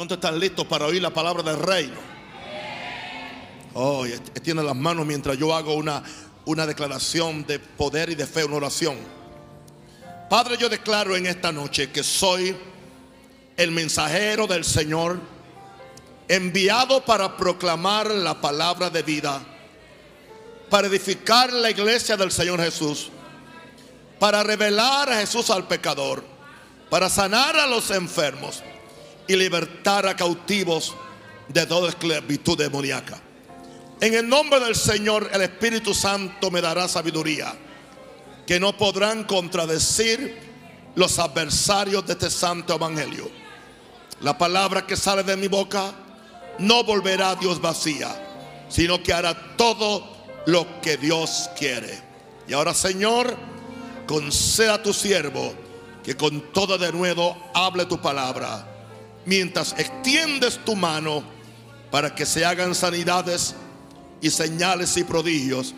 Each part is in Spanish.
¿Cuántos están listos para oír la palabra del reino? Oh, tiene las manos mientras yo hago una, una declaración de poder y de fe, una oración. Padre, yo declaro en esta noche que soy el mensajero del Señor, enviado para proclamar la palabra de vida, para edificar la iglesia del Señor Jesús, para revelar a Jesús al pecador, para sanar a los enfermos y libertar a cautivos de toda esclavitud demoníaca. En el nombre del Señor, el Espíritu Santo me dará sabiduría que no podrán contradecir los adversarios de este santo evangelio. La palabra que sale de mi boca no volverá a Dios vacía, sino que hará todo lo que Dios quiere. Y ahora, Señor, conceda a tu siervo que con todo de nuevo hable tu palabra mientras extiendes tu mano para que se hagan sanidades y señales y prodigios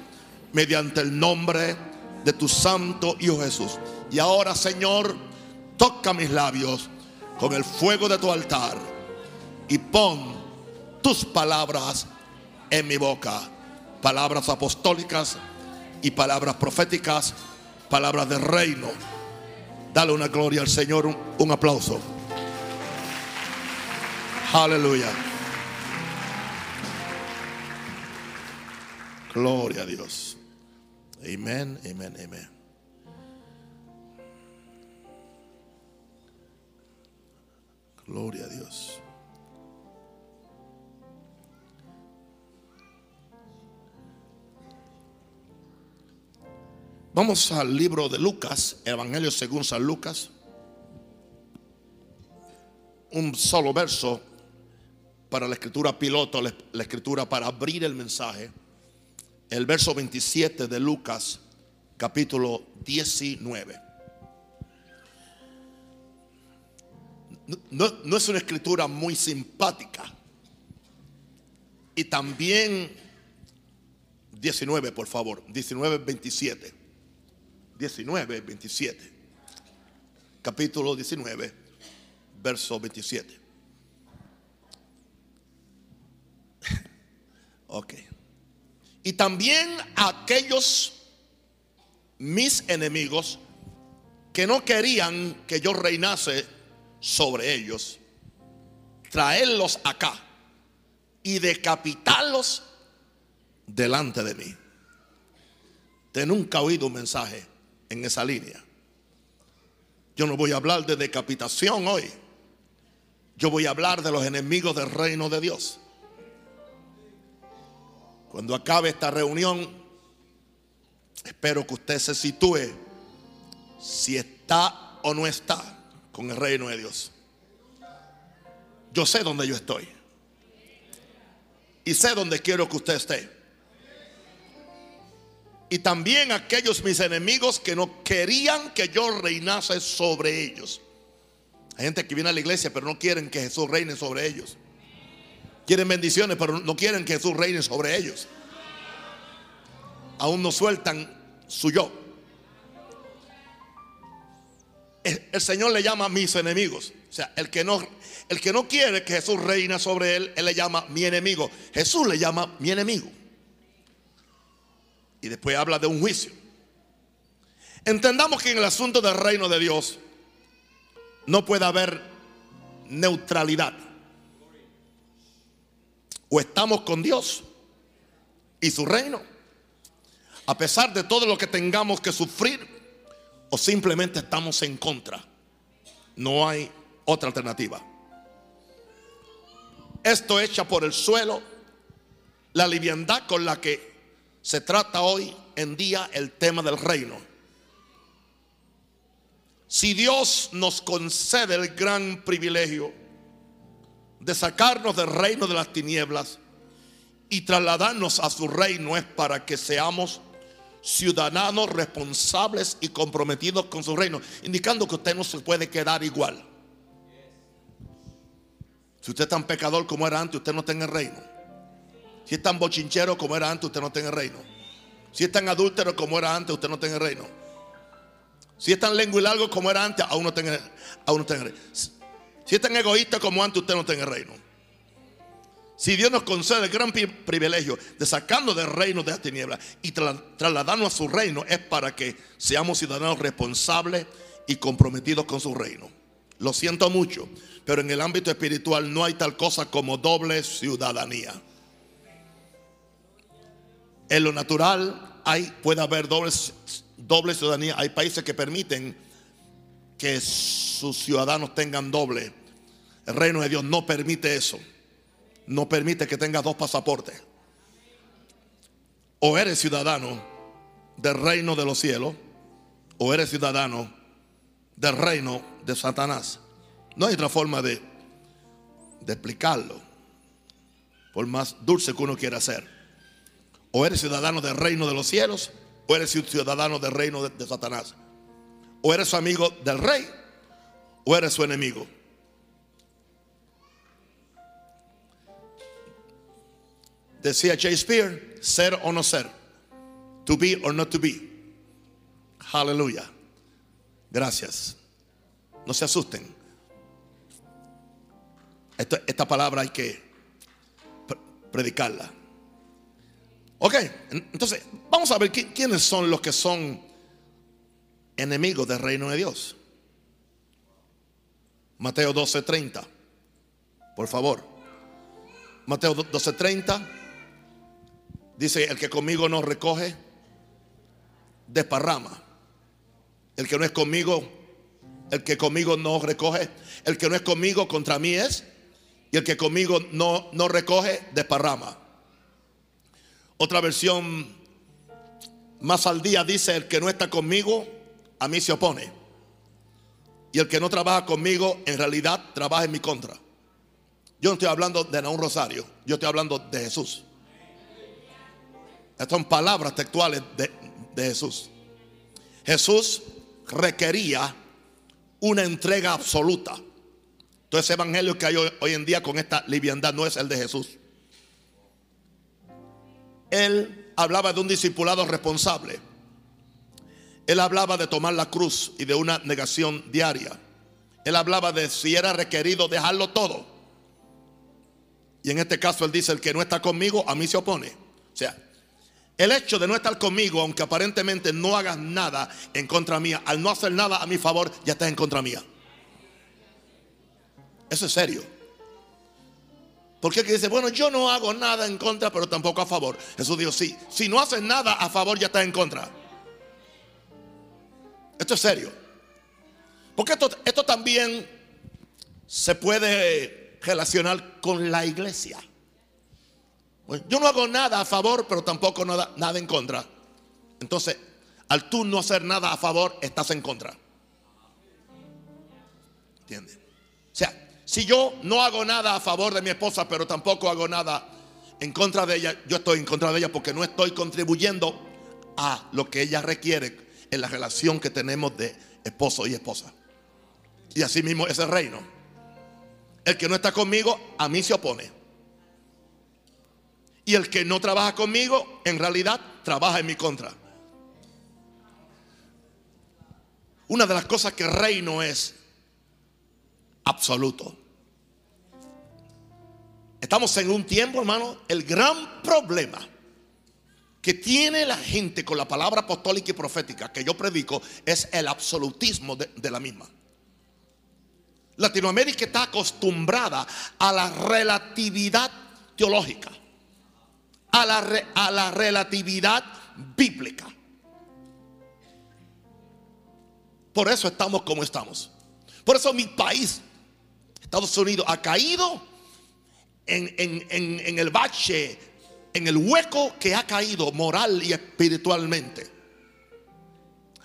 mediante el nombre de tu santo Hijo Jesús. Y ahora, Señor, toca mis labios con el fuego de tu altar y pon tus palabras en mi boca. Palabras apostólicas y palabras proféticas, palabras de reino. Dale una gloria al Señor, un, aplauso. Aleluya. Gloria a Dios. Amén, amén, amén. Gloria a Dios. Vamos al libro de Lucas, Evangelio según San Lucas. Un solo verso para la escritura piloto, la, escritura para abrir el mensaje. El verso 27 de Lucas, capítulo 19. No, no, es una escritura muy simpática. Y también 19, por favor. 19, 27. 19, 27. Capítulo 19, verso 27. Ok. Y también aquellos mis enemigos que no querían que yo reinase sobre ellos, traerlos acá y decapitarlos delante de mí. Te nunca he oído un mensaje en esa línea. Yo no voy a hablar de decapitación hoy. Yo voy a hablar de los enemigos del reino de Dios. Cuando acabe esta reunión, espero que usted se sitúe si está o no está con el reino de Dios. Yo sé dónde yo estoy. Y sé dónde quiero que usted esté. Y también aquellos mis enemigos que no querían que yo reinase sobre ellos. Hay gente que viene a la iglesia pero no quieren que Jesús reine sobre ellos. Quieren bendiciones, pero no quieren que Jesús reine sobre ellos. Aún no sueltan su yo. El Señor le llama mis enemigos. O sea, el que no, el que no quiere que Jesús reine sobre él, él le llama mi enemigo. Jesús le llama mi enemigo. Y después habla de un juicio. Entendamos que en el asunto del reino de Dios no puede haber neutralidad. O estamos con Dios y su reino, a pesar de todo lo que tengamos que sufrir, o simplemente estamos en contra. No hay otra alternativa. Esto echa por el suelo la liviandad con la que se trata hoy en día el tema del reino. Si Dios nos concede el gran privilegio de sacarnos del reino de las tinieblas y trasladarnos a su reino es para que seamos ciudadanos responsables y comprometidos con su reino, indicando que usted no se puede quedar igual. Si usted es tan pecador como era antes, usted no en el reino. Si es tan bochinchero como era antes, usted no en el reino. Si es tan adúltero como era antes, usted no en el reino. Si es tan lengua y largo como era antes, aún no está en el, aún no reino. Si es tan egoísta como antes, usted no en el reino. Si Dios nos concede el gran privilegio de sacarnos del reino de la tiniebla y trasladarnos a su reino, es para que seamos ciudadanos responsables y comprometidos con su reino. Lo siento mucho, pero en el ámbito espiritual no hay tal cosa como doble ciudadanía. En lo natural hay, puede haber doble ciudadanía. Hay países que permiten que sus ciudadanos tengan doble. El reino de Dios no permite eso no permite que tengas dos pasaportes. O eres ciudadano del reino de los cielos, o eres ciudadano del reino de Satanás. No hay otra forma de, de explicarlo, por más dulce que uno quiera ser. O eres ciudadano del reino de los cielos, o eres ciudadano del reino de, de Satanás. O eres amigo del rey, o eres su enemigo. Decía Shakespeare, ser o no ser. To be or not to be. Aleluya. Gracias. No se asusten. Esta, palabra hay que predicarla. Ok, entonces vamos a ver quiénes son los que son enemigos del reino de Dios. Mateo 12:30. Por favor. Mateo 12:30. Dice, el que conmigo no recoge, desparrama. El que no es conmigo, el que conmigo no recoge, el que no es conmigo contra mí es, y el que conmigo no, no recoge, desparrama. Otra versión más al día dice, el que no está conmigo, a mí se opone. Y el que no trabaja conmigo, en realidad trabaja en mi contra. Yo no estoy hablando de un Rosario, yo estoy hablando de Jesús. Estas son palabras textuales de, Jesús. Jesús requería una entrega absoluta. Entonces, ese evangelio que hay hoy, en día con esta liviandad no es el de Jesús. Él hablaba de un discipulado responsable. Él hablaba de tomar la cruz y de una negación diaria. Él hablaba de si era requerido dejarlo todo. Y en este caso él dice, el que no está conmigo, a mí se opone. O sea, el hecho de no estar conmigo, aunque aparentemente no hagas nada en contra mía, al no hacer nada a mi favor, ya estás en contra mía. Eso es serio. Porque que dice, bueno, yo no hago nada en contra, pero tampoco a favor. Jesús dijo, sí, si no haces nada a favor, ya estás en contra. Esto es serio. Porque esto, esto también se puede relacionar con la iglesia. Pues, yo no hago nada a favor, pero tampoco nada, nada en contra. Entonces, al tú no hacer nada a favor, estás en contra. ¿Entiendes? O sea, si yo no hago nada a favor de mi esposa, pero tampoco hago nada en contra de ella, yo estoy en contra de ella porque no estoy contribuyendo a lo que ella requiere en la relación que tenemos de esposo y esposa. Y así mismo es el reino. El que no está conmigo, a mí se opone. Y el que no trabaja conmigo, en realidad trabaja en mi contra. Una de las cosas que reino es absoluto. Estamos en un tiempo, hermano, el gran problema que tiene la gente con la palabra apostólica y profética que yo predico es el absolutismo de, la misma. Latinoamérica está acostumbrada a la relatividad teológica a la, a la relatividad bíblica. Por eso estamos como estamos. Por eso mi país, Estados Unidos, ha caído en, en, el bache, en el hueco que ha caído moral y espiritualmente.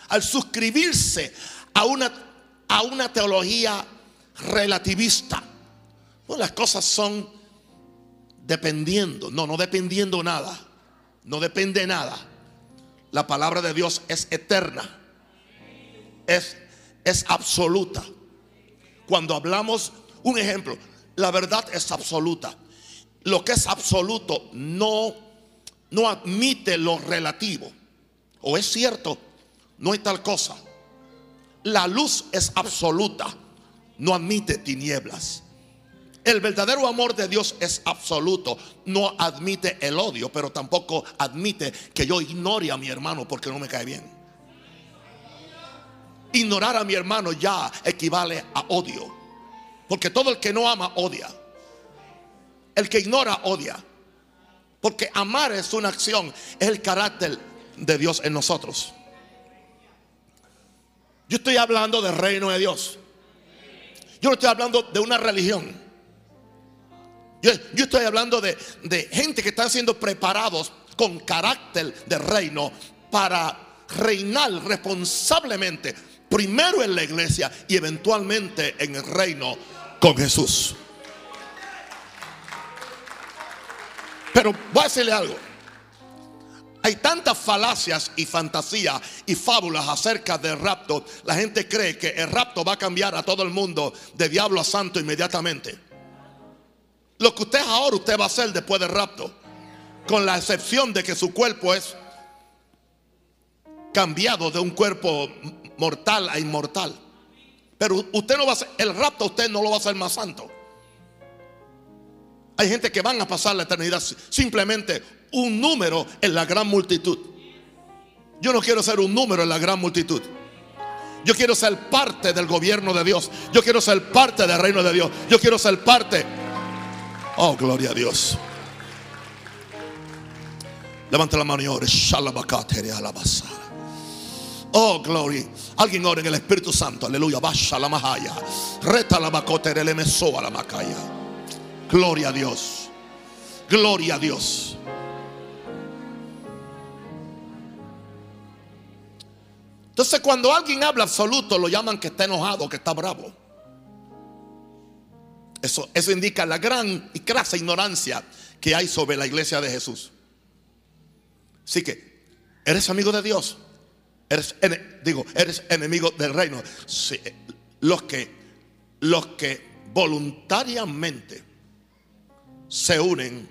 Al suscribirse a una, a una teología relativista. Las cosas son dependiendo. No, no dependiendo nada. No depende nada. La palabra de Dios es eterna. Es, es absoluta. Cuando hablamos, un ejemplo, la verdad es absoluta. Lo que es absoluto no, no admite lo relativo. O es cierto, no hay tal cosa. La luz es absoluta. no admite tinieblas. El verdadero amor de Dios es absoluto. No admite el odio, pero tampoco admite que yo ignore a mi hermano porque no me cae bien. Ignorar a mi hermano ya equivale a odio. Porque todo el que no ama odia. El que ignora odia. Porque amar es una acción, es el carácter de Dios en nosotros. Yo estoy hablando del reino de Dios. Yo no estoy hablando de una religión. Yo, estoy hablando de, de gente que están siendo preparados con carácter de reino para reinar responsablemente, primero en la iglesia y eventualmente en el reino con Jesús. Pero voy a decirle algo. Hay tantas falacias y fantasías y fábulas acerca del rapto. La gente cree que el rapto va a cambiar a todo el mundo de diablo a santo inmediatamente. Lo que usted ahora, usted va a hacer después del rapto. Con la excepción de que su cuerpo es cambiado de un cuerpo mortal a inmortal. Pero usted no va a hacer, el rapto usted no lo va a hacer más santo. Hay gente que van a pasar la eternidad simplemente un número en la gran multitud. Yo no quiero ser un número en la gran multitud. Yo quiero ser parte del gobierno de Dios. Yo quiero ser parte del reino de Dios. Yo quiero ser parte. Oh, gloria a Dios. Levanta la mano y ore. Oh, gloria. Alguien ore en el Espíritu Santo. Aleluya. Basha la mahaya. Reta la macotere le a la macaya. Gloria a Dios. Gloria a Dios. Entonces cuando alguien habla absoluto lo llaman que está enojado, que está bravo. Eso, eso indica la gran y crasa ignorancia que hay sobre la iglesia de Jesús. Así que, ¿eres amigo de Dios? Eres, digo, eres enemigo del reino. los que, los que voluntariamente se unen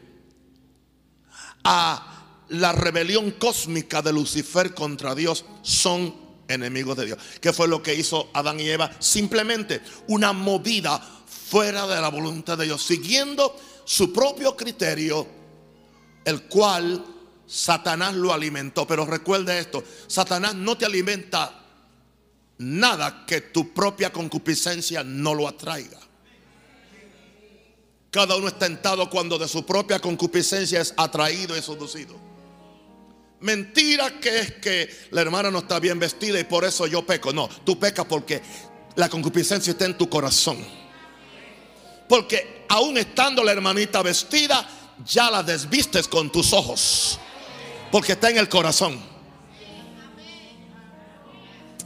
a la rebelión cósmica de Lucifer contra Dios son enemigos de Dios. ¿Qué fue lo que hizo Adán y Eva? Simplemente una movida fuera de la voluntad de Dios, siguiendo su propio criterio, el cual Satanás lo alimentó. Pero recuerde esto, Satanás no te alimenta nada que tu propia concupiscencia no lo atraiga. Cada uno es tentado cuando de su propia concupiscencia es atraído y seducido. Mentira que es que la hermana no está bien vestida y por eso yo peco. No, tú pecas porque la concupiscencia está en tu corazón. Porque aún estando la hermanita vestida, ya la desvistes con tus ojos. Porque está en el corazón.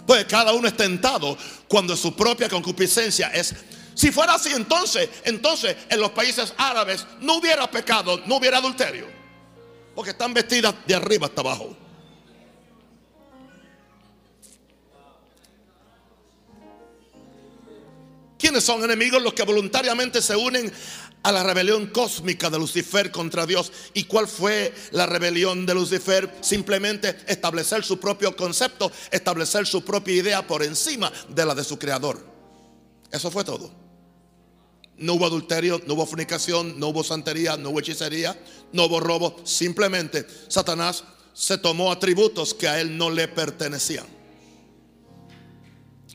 Pues cada uno es tentado cuando su propia concupiscencia es si fuera así, entonces, entonces en los países árabes no hubiera pecado, no hubiera adulterio. Porque están vestidas de arriba hasta abajo. ¿Quiénes son enemigos? Los que voluntariamente se unen a la rebelión cósmica de Lucifer contra Dios. ¿Y cuál fue la rebelión de Lucifer? Simplemente establecer su propio concepto, establecer su propia idea por encima de la de su creador. Eso fue todo. No hubo adulterio, no hubo fornicación, no hubo santería, no hubo hechicería, no hubo robo. Simplemente Satanás se tomó atributos que a él no le pertenecían.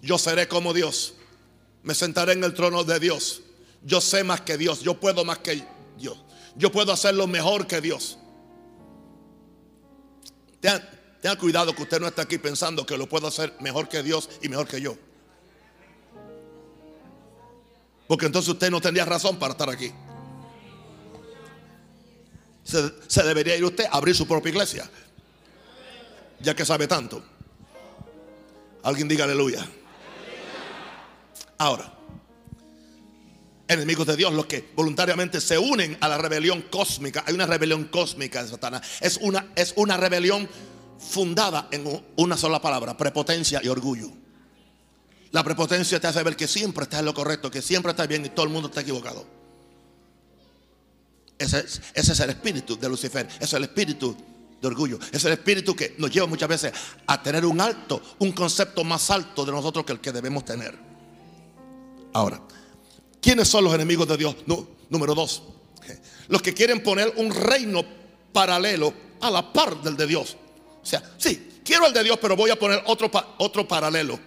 Yo seré como Dios. Me sentaré en el trono de Dios. Yo sé más que Dios. Yo puedo más que Dios. Yo puedo hacerlo mejor que Dios. Tenga, tenga cuidado que usted no está aquí pensando que lo puedo hacer mejor que Dios y mejor que yo. Porque entonces usted no tendría razón para estar aquí. Se, debería ir usted a abrir su propia iglesia. Ya que sabe tanto. Alguien diga aleluya. Ahora, enemigos de Dios, los que voluntariamente se unen a la rebelión cósmica. Hay una rebelión cósmica de Satanás. Es una, es una rebelión fundada en una sola palabra, prepotencia y orgullo. La prepotencia te hace ver que siempre estás en lo correcto, que siempre estás bien y todo el mundo está equivocado. Ese es, el espíritu de Lucifer, ese es el espíritu de orgullo, ese es el espíritu que nos lleva muchas veces a tener un alto, un concepto más alto de nosotros que el que debemos tener. Ahora, ¿quiénes son los enemigos de Dios? número dos, los que quieren poner un reino paralelo a la par del de Dios. O sea, sí, quiero el de Dios, pero voy a poner otro, otro paralelo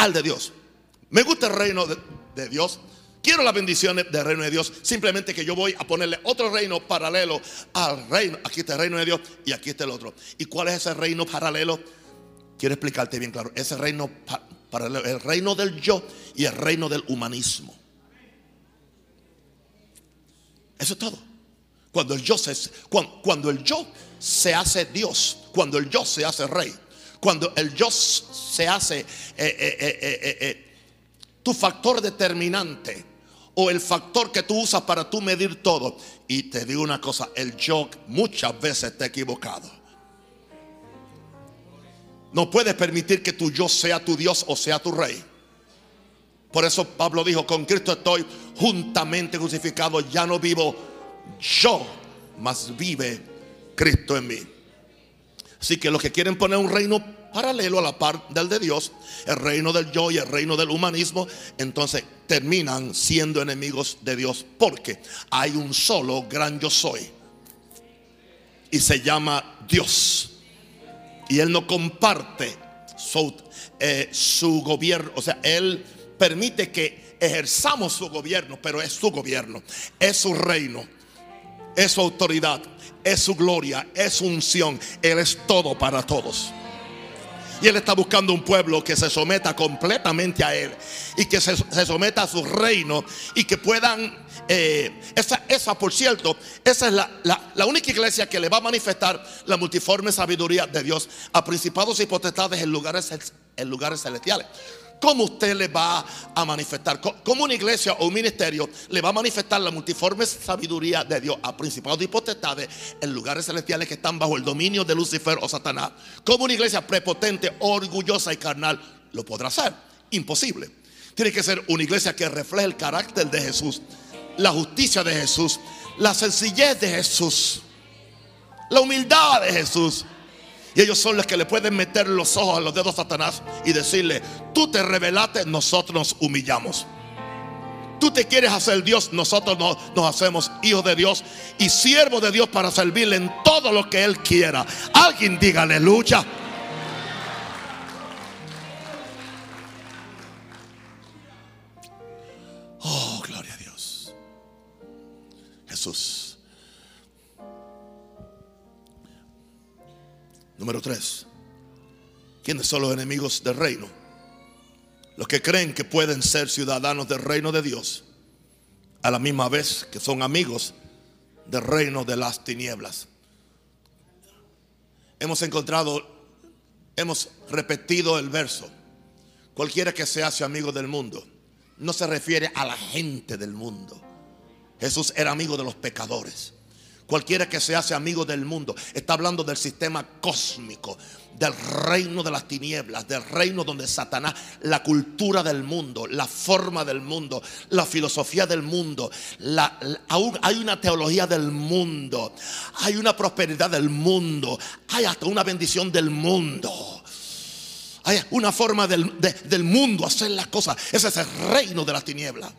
al de Dios. Me gusta el reino de, Dios. Quiero las bendiciones del reino de Dios. Simplemente que yo voy a ponerle otro reino paralelo al reino. Aquí está el reino de Dios y aquí está el otro. ¿Y cuál es ese reino paralelo? Quiero explicarte bien claro. Ese reino paralelo, el reino del yo y el reino del humanismo. Eso es todo. Cuando el yo se, cuando, el yo se hace Dios, cuando el yo se hace rey, cuando el yo se hace eh, eh, eh, tu factor determinante o el factor que tú usas para tú medir todo. Y te digo una cosa, el yo muchas veces está equivocado. No puedes permitir que tu yo sea tu Dios o sea tu rey. Por eso Pablo dijo, con Cristo estoy juntamente crucificado, ya no vivo yo, mas vive Cristo en mí. Así que los que quieren poner un reino paralelo a la par del de Dios, el reino del yo y el reino del humanismo, entonces terminan siendo enemigos de Dios porque hay un solo gran yo soy y se llama Dios. Y Él no comparte su, eh, su gobierno, o sea, Él permite que ejerzamos su gobierno, pero es su gobierno, es su reino, es su autoridad, es su gloria, es su unción. Él es todo para todos. Y Él está buscando un pueblo que se someta completamente a Él y que se, someta a su reino y que puedan, eh, esa, esa por cierto, esa es la, la, única iglesia que le va a manifestar la multiforme sabiduría de Dios a principados y potestades en lugares, en lugares celestiales. ¿Cómo usted le va a manifestar? ¿Cómo una iglesia o un ministerio le va a manifestar la multiforme sabiduría de Dios a principados y potestades en lugares celestiales que están bajo el dominio de Lucifer o Satanás? ¿Cómo una iglesia prepotente, orgullosa y carnal lo podrá hacer? Imposible. Tiene que ser una iglesia que refleje el carácter de Jesús, la justicia de Jesús, la sencillez de Jesús, la humildad de Jesús ellos son los que le pueden meter los ojos a los dedos a Satanás y decirle, tú te revelaste, nosotros nos humillamos. Tú te quieres hacer Dios, nosotros nos, nos hacemos hijos de Dios y siervos de Dios para servirle en todo lo que Él quiera. Alguien diga aleluya. Oh, gloria a Dios. Jesús. Número tres. ¿Quiénes son los enemigos del reino? Los que creen que pueden ser ciudadanos del reino de Dios a la misma vez que son amigos del reino de las tinieblas. Hemos encontrado, hemos repetido el verso. Cualquiera que se hace amigo del mundo no se refiere a la gente del mundo. Jesús era amigo de los pecadores. Cualquiera que se hace amigo del mundo está hablando del sistema cósmico, del reino de las tinieblas, del reino donde Satanás, la cultura del mundo, la forma del mundo, la filosofía del mundo, aún hay una teología del mundo, hay una prosperidad del mundo, hay hasta una bendición del mundo. Hay una forma del, del mundo hacer las cosas. Ese es el reino de las tinieblas.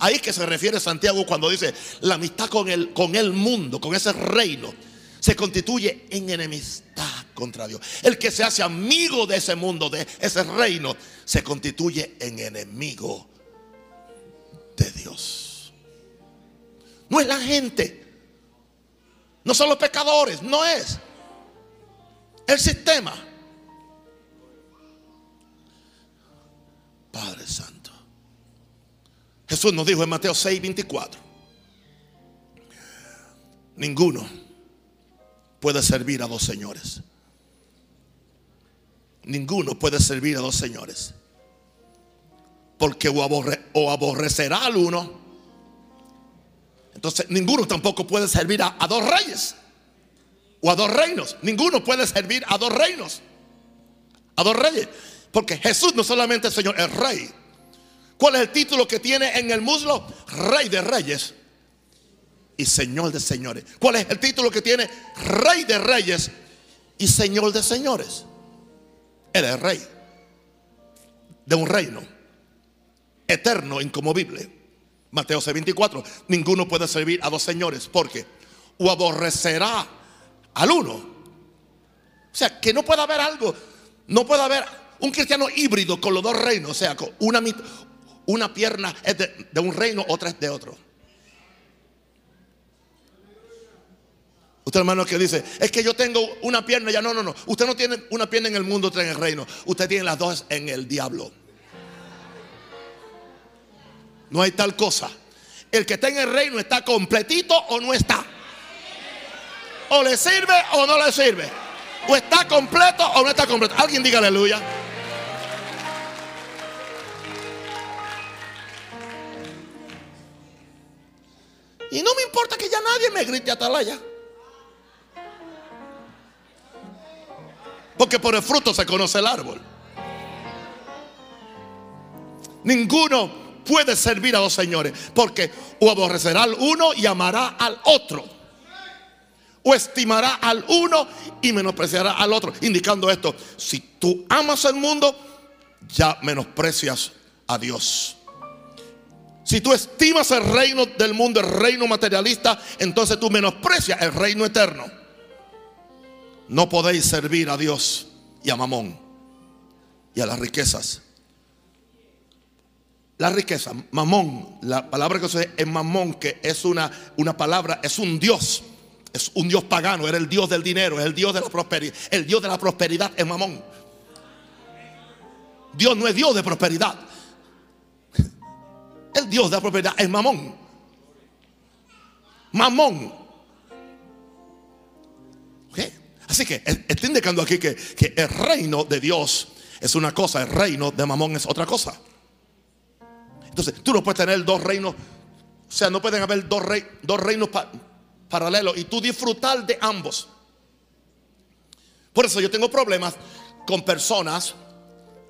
Ahí que se refiere Santiago cuando dice la amistad con el, con el mundo, con ese reino, se constituye en enemistad contra Dios. El que se hace amigo de ese mundo, de ese reino, se constituye en enemigo de Dios. No es la gente, no son los pecadores, no es el sistema. Padre Santo. Jesús nos dijo en Mateo 6, 24. Ninguno puede servir a dos señores. Ninguno puede servir a dos señores. Porque o, aborrecerá al uno. Entonces ninguno tampoco puede servir a, a dos reyes. O a dos reinos. Ninguno puede servir a dos reinos. A dos reyes. Porque Jesús no solamente es Señor, es Rey. ¿Cuál es el título que tiene en el muslo? Rey de reyes y Señor de señores. ¿Cuál es el título que tiene? Rey de reyes y Señor de señores. Él es rey de un reino. eterno, incomovible. Mateo 6:24, ninguno puede servir a dos señores porque o aborrecerá al uno. O sea, que no puede haber algo, no puede haber un cristiano híbrido con los dos reinos, o sea, con una, una pierna es de, un reino, otra es de otro. Usted hermano que dice, es que yo tengo una pierna, ya no, no, no. Usted no tiene una pierna en el mundo, otra en el reino. Usted tiene las dos en el diablo. No hay tal cosa. El que está en el reino está completito o no está. O le sirve o no le sirve. O está completo o no está completo. Alguien diga aleluya. Y no me importa que ya nadie me grite atalaya. Porque por el fruto se conoce el árbol. Ninguno puede servir a dos señores. Porque o aborrecerá al uno y amará al otro. O estimará al uno y menospreciará al otro. Indicando esto, si tú amas el mundo, ya menosprecias a Dios. Si tú estimas el reino del mundo, el reino materialista, entonces tú menosprecias el reino eterno. No podéis servir a Dios y a Mamón y a las riquezas. La riqueza, Mamón, la palabra que se es Mamón, que es una, una palabra, es un Dios. Es un Dios pagano, era el Dios del dinero, es el Dios de la prosperidad. El Dios de la prosperidad es Mamón. Dios no es Dios de prosperidad. El Dios de la prosperidad es Mamón. Mamón. Así que está indicando aquí que, el reino de Dios es una cosa, el reino de Mamón es otra cosa. Entonces, tú no puedes tener dos reinos, o sea, no pueden haber dos, dos reinos paralelos y tú disfrutar de ambos. Por eso yo tengo problemas con personas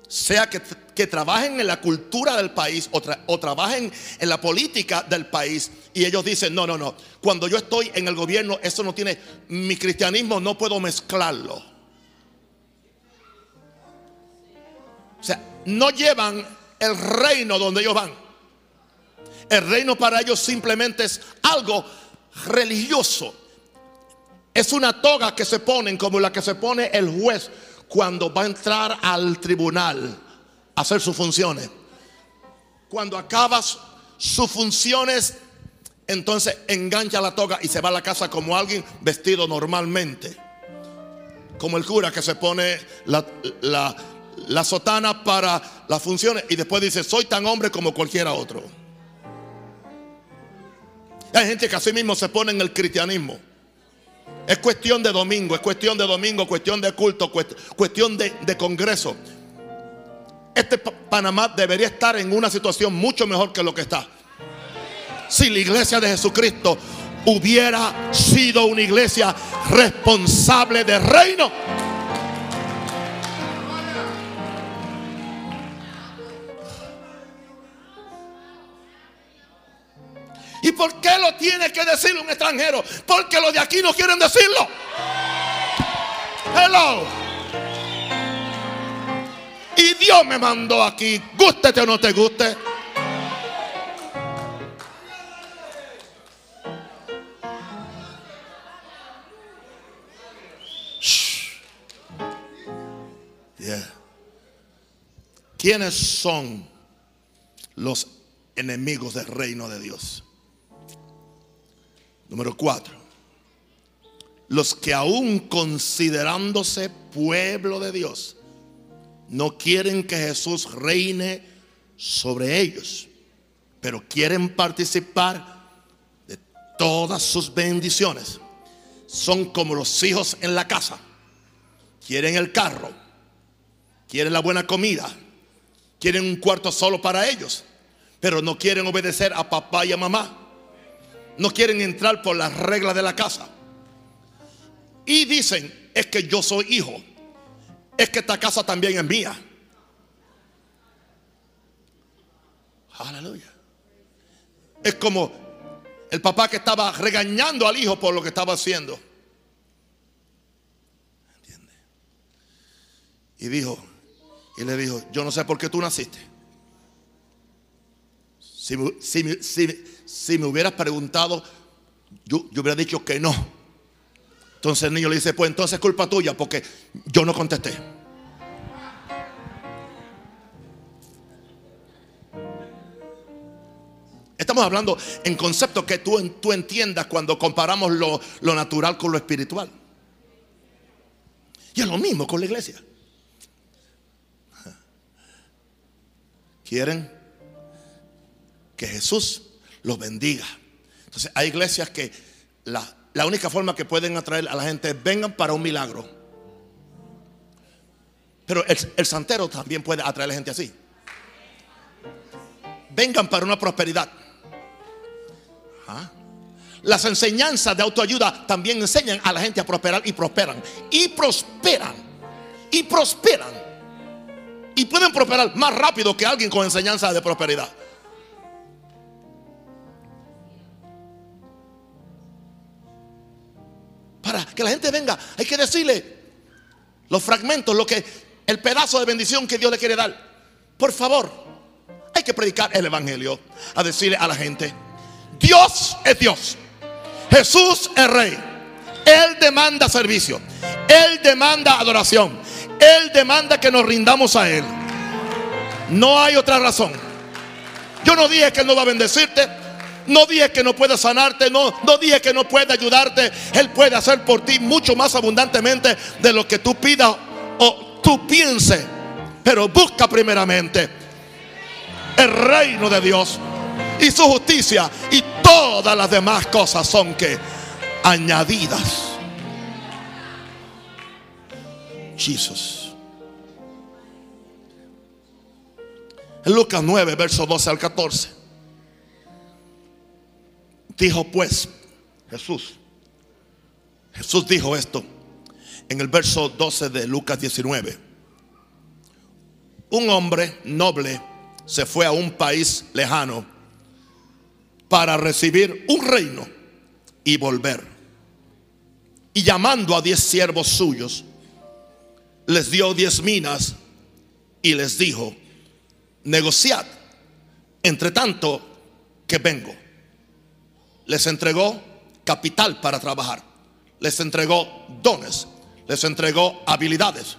sea que, trabajen en la cultura del país o, o, trabajen en la política del país y ellos dicen, no, no, no, cuando yo estoy en el gobierno, eso no tiene, mi cristianismo no puedo mezclarlo. O sea, no llevan el reino donde ellos van. El reino para ellos simplemente es algo religioso. Es una toga que se ponen como la que se pone el juez cuando va a entrar al tribunal a hacer sus funciones. Cuando acabas sus funciones, entonces engancha la toga y se va a la casa como alguien vestido normalmente. Como el cura que se pone la, la sotana para las funciones y después dice, soy tan hombre como cualquiera otro. Hay gente que así mismo se pone en el cristianismo. Es cuestión de domingo, es cuestión de domingo, cuestión de culto, cuestión de, de congreso. Este Panamá debería estar en una situación mucho mejor que lo que está. Si la iglesia de Jesucristo hubiera sido una iglesia responsable del reino. ¿Y por qué lo tiene que decir un extranjero? Porque los de aquí no quieren decirlo. Hello. Y Dios me mandó aquí, gústete o no te guste. ¿Quiénes son los enemigos del reino de Dios? Número cuatro. Los que aún considerándose pueblo de Dios, no quieren que Jesús reine sobre ellos, pero quieren participar de todas sus bendiciones. Son como los hijos en la casa. Quieren el carro, quieren la buena comida, quieren un cuarto solo para ellos, pero no quieren obedecer a papá y a mamá no quieren entrar por las reglas de la casa. Y dicen, es que yo soy hijo. Es que esta casa también es mía. Aleluya. Es como el papá que estaba regañando al hijo por lo que estaba haciendo. ¿Entiende? Y dijo, y le dijo, yo no sé por qué tú naciste. Si, si si- si me hubieras preguntado, yo, yo hubiera dicho que no. Entonces el niño le dice, pues entonces es culpa tuya porque yo no contesté. Estamos hablando en conceptos que tú, tú entiendas cuando comparamos lo, lo natural con lo espiritual. Y es lo mismo con la iglesia. ¿Quieren que Jesús los bendiga? Entonces hay iglesias que la, la única forma que pueden atraer a la gente es vengan para un milagro. Pero el, el santero también puede atraer a la gente así. Vengan para una prosperidad. Ajá. Las enseñanzas de autoayuda también enseñan a la gente a prosperar y prosperan. Y prosperan. Y prosperan. Y pueden prosperar más rápido que alguien con enseñanza de prosperidad. Para que la gente venga, hay que decirle los fragmentos, lo que el pedazo de bendición que Dios le quiere dar. Por favor, hay que predicar el evangelio, a decirle a la gente, Dios es Dios. Jesús es rey. Él demanda servicio. Él demanda adoración. Él demanda que nos rindamos a Él. No hay otra razón. Yo no dije que Él no va a bendecirte. No dije que no puede sanarte. No, no dije que no puede ayudarte. Él puede hacer por ti mucho más abundantemente de lo que tú pidas o tú pienses. Pero busca primeramente el reino de Dios y su justicia y todas las demás cosas son que añadidas. Jesús. Lucas 9, verso 12 al 14. Dijo pues Jesús. Jesús dijo esto en el verso 12 de Lucas 19. Un hombre noble se fue a un país lejano para recibir un reino y volver. Y llamando a diez siervos suyos, les dio diez minas y les dijo, negociad, entre tanto que vengo. Les entregó capital para trabajar, les entregó dones, les entregó habilidades,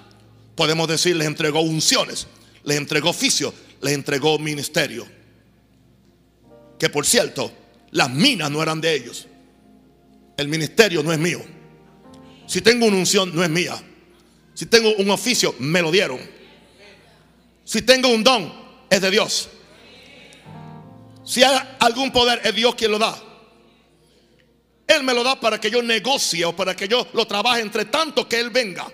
podemos decir, les entregó unciones, les entregó oficio, les entregó ministerio. Que por cierto, las minas no eran de ellos. El ministerio no es mío. Si tengo una unción, no es mía. Si tengo un oficio, me lo dieron. Si tengo un don, es de Dios. Si hay algún poder, es Dios quien lo da. Él me lo da para que yo negocie o para que yo lo trabaje entre tanto que Él venga.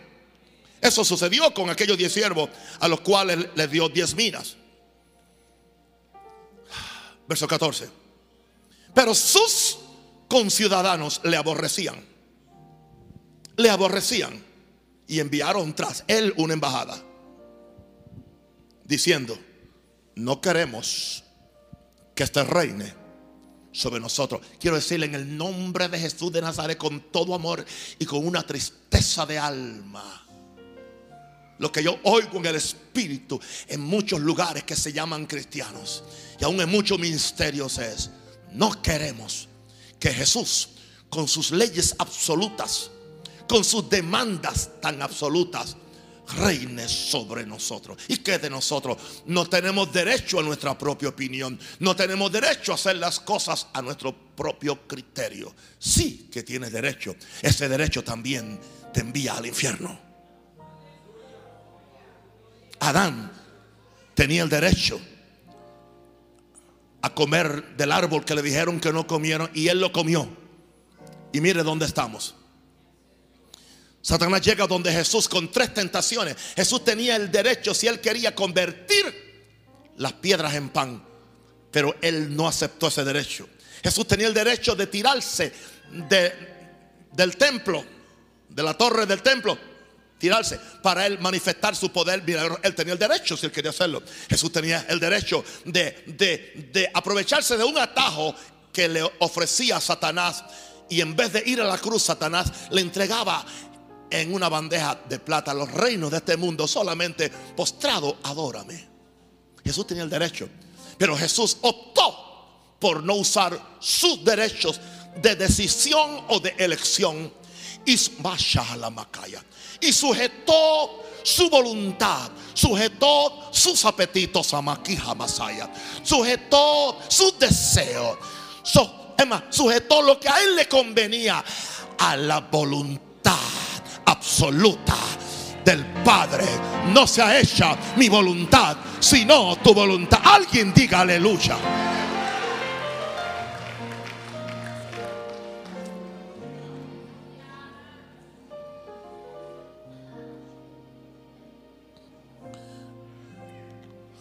Eso sucedió con aquellos diez siervos a los cuales les dio diez minas. Verso 14. Pero sus conciudadanos le aborrecían. Le aborrecían. Y enviaron tras él una embajada. Diciendo, no queremos que este reine sobre nosotros. Quiero decirle en el nombre de Jesús de Nazaret con todo amor y con una tristeza de alma. Lo que yo oigo en el Espíritu en muchos lugares que se llaman cristianos y aún en muchos ministerios es, no queremos que Jesús con sus leyes absolutas, con sus demandas tan absolutas, reine sobre nosotros. ¿Y que de nosotros? No tenemos derecho a nuestra propia opinión. No tenemos derecho a hacer las cosas a nuestro propio criterio. Sí que tienes derecho. Ese derecho también te envía al infierno. Adán tenía el derecho a comer del árbol que le dijeron que no comieron y él lo comió. Y mire dónde estamos. Satanás llega donde Jesús con tres tentaciones. Jesús tenía el derecho, si él quería, convertir las piedras en pan. Pero él no aceptó ese derecho. Jesús tenía el derecho de tirarse de, del templo, de la torre del templo, tirarse para él manifestar su poder. Él tenía el derecho si él quería hacerlo. Jesús tenía el derecho de, de, de aprovecharse de un atajo que le ofrecía Satanás. Y en vez de ir a la cruz, Satanás le entregaba en una bandeja de plata los reinos de este mundo. Solamente postrado, adórame. Jesús tenía el derecho. Pero Jesús optó por no usar sus derechos de decisión o de elección. Y la macaya. Y sujetó su voluntad, sujetó sus apetitos a Maquija Masaya, sujetó sus deseos, sujetó lo que a él le convenía a la voluntad absoluta del Padre. No sea hecha mi voluntad, sino tu voluntad. Alguien diga aleluya.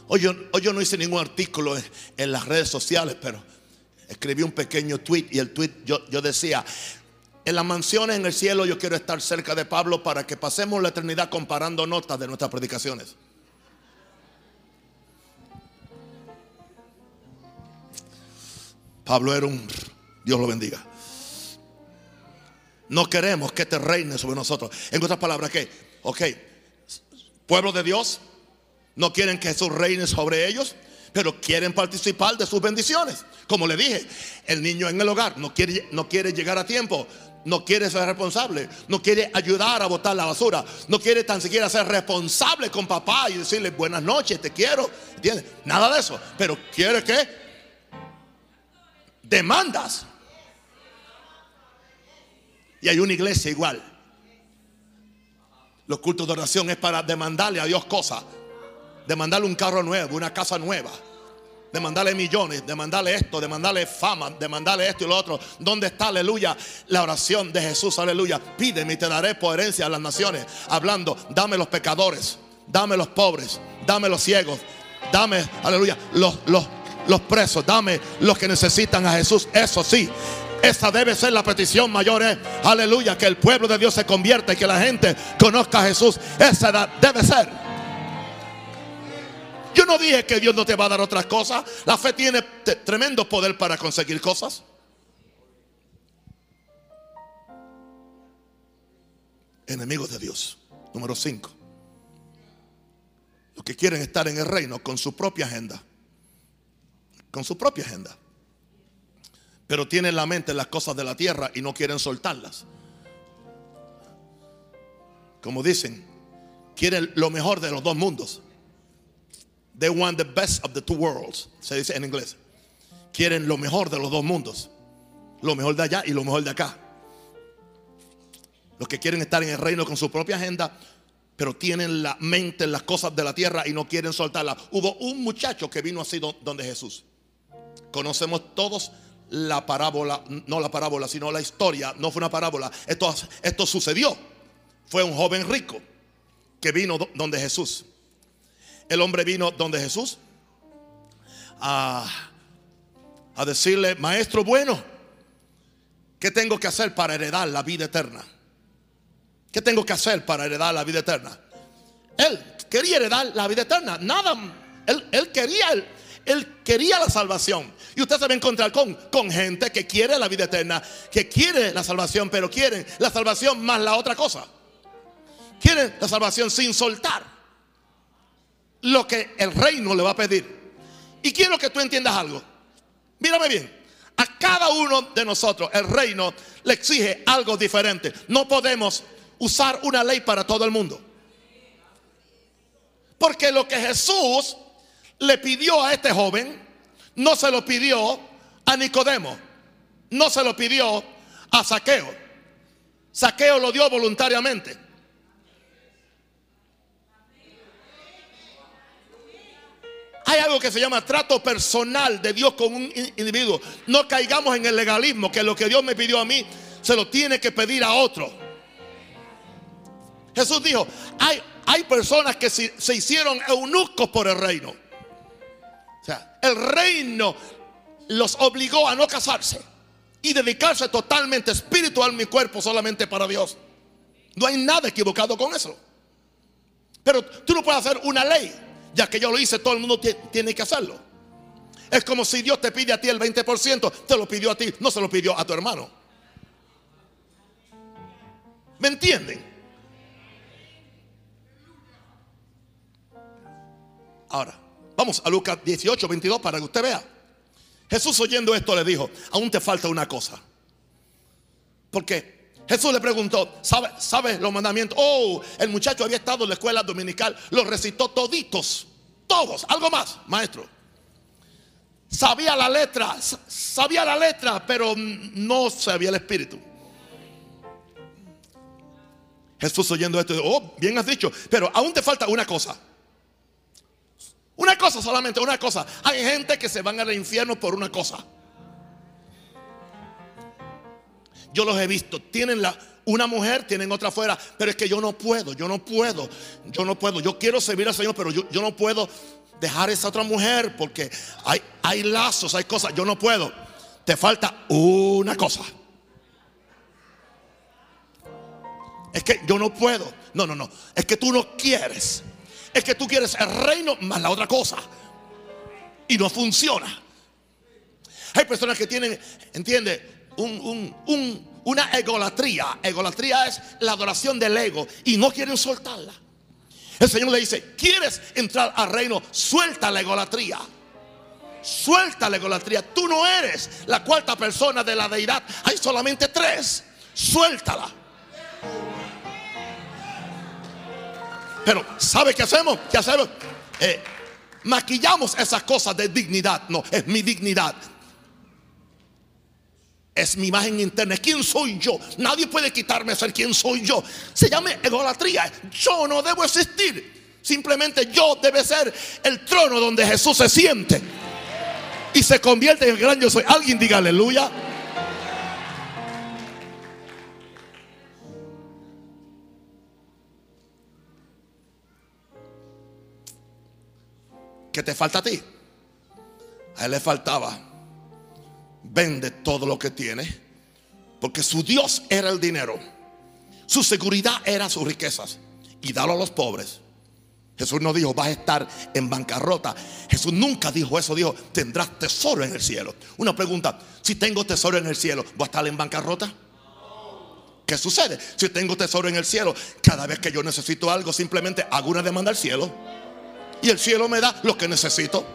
Hoy yo, no hice ningún artículo en, las redes sociales, pero escribí un pequeño tweet y el tweet yo, yo decía, en las mansiones en el cielo yo quiero estar cerca de Pablo para que pasemos la eternidad comparando notas de nuestras predicaciones. Pablo era un, Dios lo bendiga. No queremos que te reine sobre nosotros. En otras palabras, ¿qué? Ok, pueblo de Dios, no quieren que Jesús reine sobre ellos, pero quieren participar de sus bendiciones. Como le dije, el niño en el hogar no quiere, no quiere llegar a tiempo, no quiere ser responsable, no quiere ayudar a botar la basura, no quiere tan siquiera ser responsable con papá y decirle buenas noches, te quiero, ¿entiendes? Nada de eso, pero quiere que demandas. Y hay una iglesia igual. Los cultos de oración es para demandarle a Dios cosas de mandarle un carro nuevo, una casa nueva, de mandarle millones, de mandarle esto, de mandarle fama, de mandarle esto y lo otro. ¿Dónde está, aleluya, la oración de Jesús, aleluya? Pídeme y te daré por herencia a las naciones, hablando, dame los pecadores, dame los pobres, dame los ciegos, dame, aleluya, los, los, los presos, dame los que necesitan a Jesús. Eso sí, esa debe ser la petición mayor. ¿eh? aleluya, que el pueblo de Dios se convierta y que la gente conozca a Jesús. Esa debe ser. Yo no dije que Dios no te va a dar otras cosas. La fe tiene tremendo poder para conseguir cosas. Enemigos de Dios. Número 5. Los que quieren estar en el reino con su propia agenda. Con su propia agenda. Pero tienen la mente en las cosas de la tierra y no quieren soltarlas. Como dicen, quieren lo mejor de los dos mundos. They want the best of the two worlds. Se dice en inglés. Quieren lo mejor de los dos mundos. Lo mejor de allá y lo mejor de acá. Los que quieren estar en el reino con su propia agenda, pero tienen la mente en las cosas de la tierra y no quieren soltarla. Hubo un muchacho que vino así donde Jesús. Conocemos todos la parábola, no la parábola, sino la historia. No fue una parábola. Esto, esto sucedió. Fue un joven rico que vino donde Jesús el hombre vino donde Jesús a, decirle, maestro bueno, ¿qué tengo que hacer para heredar la vida eterna? ¿Qué tengo que hacer para heredar la vida eterna? Él quería heredar la vida eterna. Nada, él, quería, él, quería la salvación. Y usted se va a encontrar con, con gente que quiere la vida eterna, que quiere la salvación, pero quieren la salvación más la otra cosa. Quieren la salvación sin soltar lo que el reino le va a pedir. Y quiero que tú entiendas algo. Mírame bien. A cada uno de nosotros el reino le exige algo diferente. No podemos usar una ley para todo el mundo. Porque lo que Jesús le pidió a este joven, no se lo pidió a Nicodemo, no se lo pidió a Saqueo. Saqueo lo dio voluntariamente. Hay algo que se llama trato personal de Dios con un individuo. No caigamos en el legalismo, que lo que Dios me pidió a mí se lo tiene que pedir a otro. Jesús dijo, hay, hay personas que se, se hicieron eunucos por el reino. O sea, el reino los obligó a no casarse y dedicarse totalmente espiritual mi cuerpo solamente para Dios. No hay nada equivocado con eso. Pero tú no puedes hacer una ley ya que yo lo hice, todo el mundo tiene que hacerlo. Es como si Dios te pide a ti el 20%, te lo pidió a ti, no se lo pidió a tu hermano. ¿Me entienden? Ahora, vamos a Lucas 18, 22 para que usted vea Jesús oyendo esto le dijo, aún te falta una cosa. Porque Jesús le preguntó, ¿sabe, ¿sabe los mandamientos? Oh, el muchacho había estado en la escuela dominical, los recitó toditos, todos, algo más, maestro. Sabía la letra, sabía la letra, pero no sabía el espíritu. Jesús oyendo esto, oh, bien has dicho, pero aún te falta una cosa. Una cosa solamente, una cosa. Hay gente que se van al infierno por una cosa. Yo los he visto. Tienen la, una mujer, tienen otra afuera. Pero es que yo no puedo, yo no puedo. Yo no puedo. Yo quiero servir al Señor, pero yo, no puedo dejar esa otra mujer porque hay, hay lazos, hay cosas. Yo no puedo. Te falta una cosa. Es que yo no puedo. No, no, no. Es que tú no quieres es que tú quieres el reino más la otra cosa. Y no funciona. Hay personas que tienen, entiende, una egolatría. Egolatría es la adoración del ego y no quieren soltarla. El Señor le dice, ¿quieres entrar al reino? Suelta la egolatría. Suelta la egolatría. Tú no eres la cuarta persona de la deidad. Hay solamente tres. Suéltala. Pero ¿sabe qué hacemos? ¿Qué hacemos? Eh, maquillamos esas cosas de dignidad. No, es mi dignidad. Es mi imagen interna. ¿Quién soy yo? Nadie puede quitarme ser quien soy yo. Se llama egolatría. Yo no debo existir. Simplemente yo debe ser el trono donde Jesús se siente. Y se convierte en el gran yo soy. Alguien diga aleluya. ¿Qué te falta a ti? A él le faltaba. Vende todo lo que tiene. Porque su Dios era el dinero. Su seguridad era sus riquezas. Y dalo a los pobres. Jesús no dijo, vas a estar en bancarrota. Jesús nunca dijo eso. Dijo, tendrás tesoro en el cielo. Una pregunta, si tengo tesoro en el cielo, ¿voy a estar en bancarrota? ¿Qué sucede? Si tengo tesoro en el cielo, cada vez que yo necesito algo, simplemente hago una demanda al cielo y el cielo me da lo que necesito.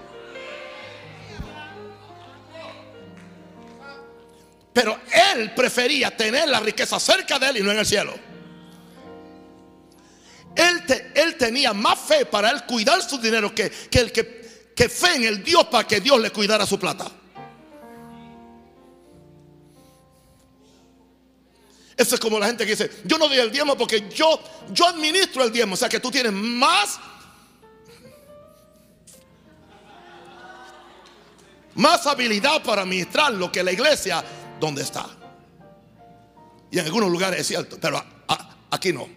Pero él prefería tener la riqueza cerca de él y no en el cielo. Él, él tenía más fe para él cuidar su dinero que, el que, que fe en el Dios para que Dios le cuidara su plata. Eso es como la gente que dice, yo no doy el diezmo porque yo, yo administro el diezmo. O sea que tú tienes más más habilidad para administrar lo que la iglesia donde está. Y en algunos lugares es cierto, pero aquí no.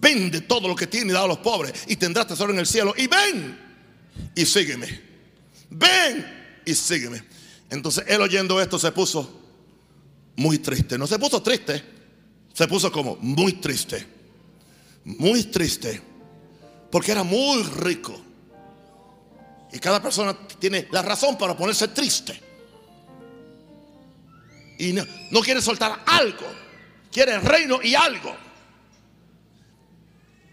Vende todo lo que tiene y da a los pobres y tendrás tesoro en el cielo. Y ven y sígueme. Ven y sígueme. Entonces él oyendo esto se puso muy triste. No se puso triste, se puso como muy triste. Muy triste. Porque era muy rico. Y cada persona tiene la razón para ponerse triste. Y no, quiere soltar algo. Quiere reino y algo.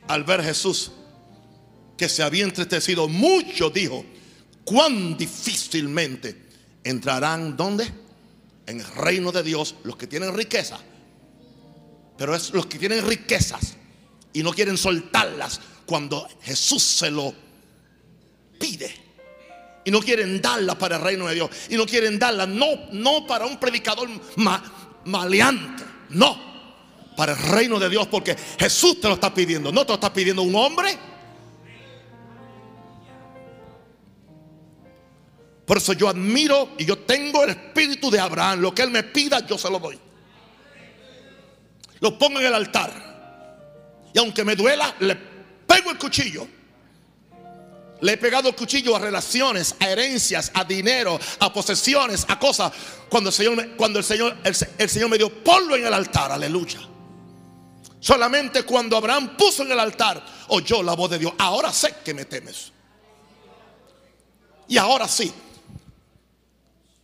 Al ver Jesús que se había entristecido mucho, dijo, cuán difícilmente entrarán ¿dónde? En el reino de Dios los que tienen riqueza. Pero es los que tienen riquezas y no quieren soltarlas cuando Jesús se lo pide y no quieren darla para el reino de Dios. Y no quieren darla, no, no para un predicador maleante, no, para el reino de Dios, porque Jesús te lo está pidiendo, no te lo está pidiendo un hombre. Por eso yo admiro y yo tengo el espíritu de Abraham. Lo que él me pida, yo se lo doy. Lo pongo en el altar. Y aunque me duela, le pego el cuchillo. Le he pegado el cuchillo a relaciones, a herencias, a dinero, a posesiones, a cosas. Cuando el Señor, cuando el Señor, el, Señor me dio, ponlo en el altar, aleluya. Solamente cuando Abraham puso en el altar, oyó la voz de Dios. Ahora sé que me temes. Y ahora sí.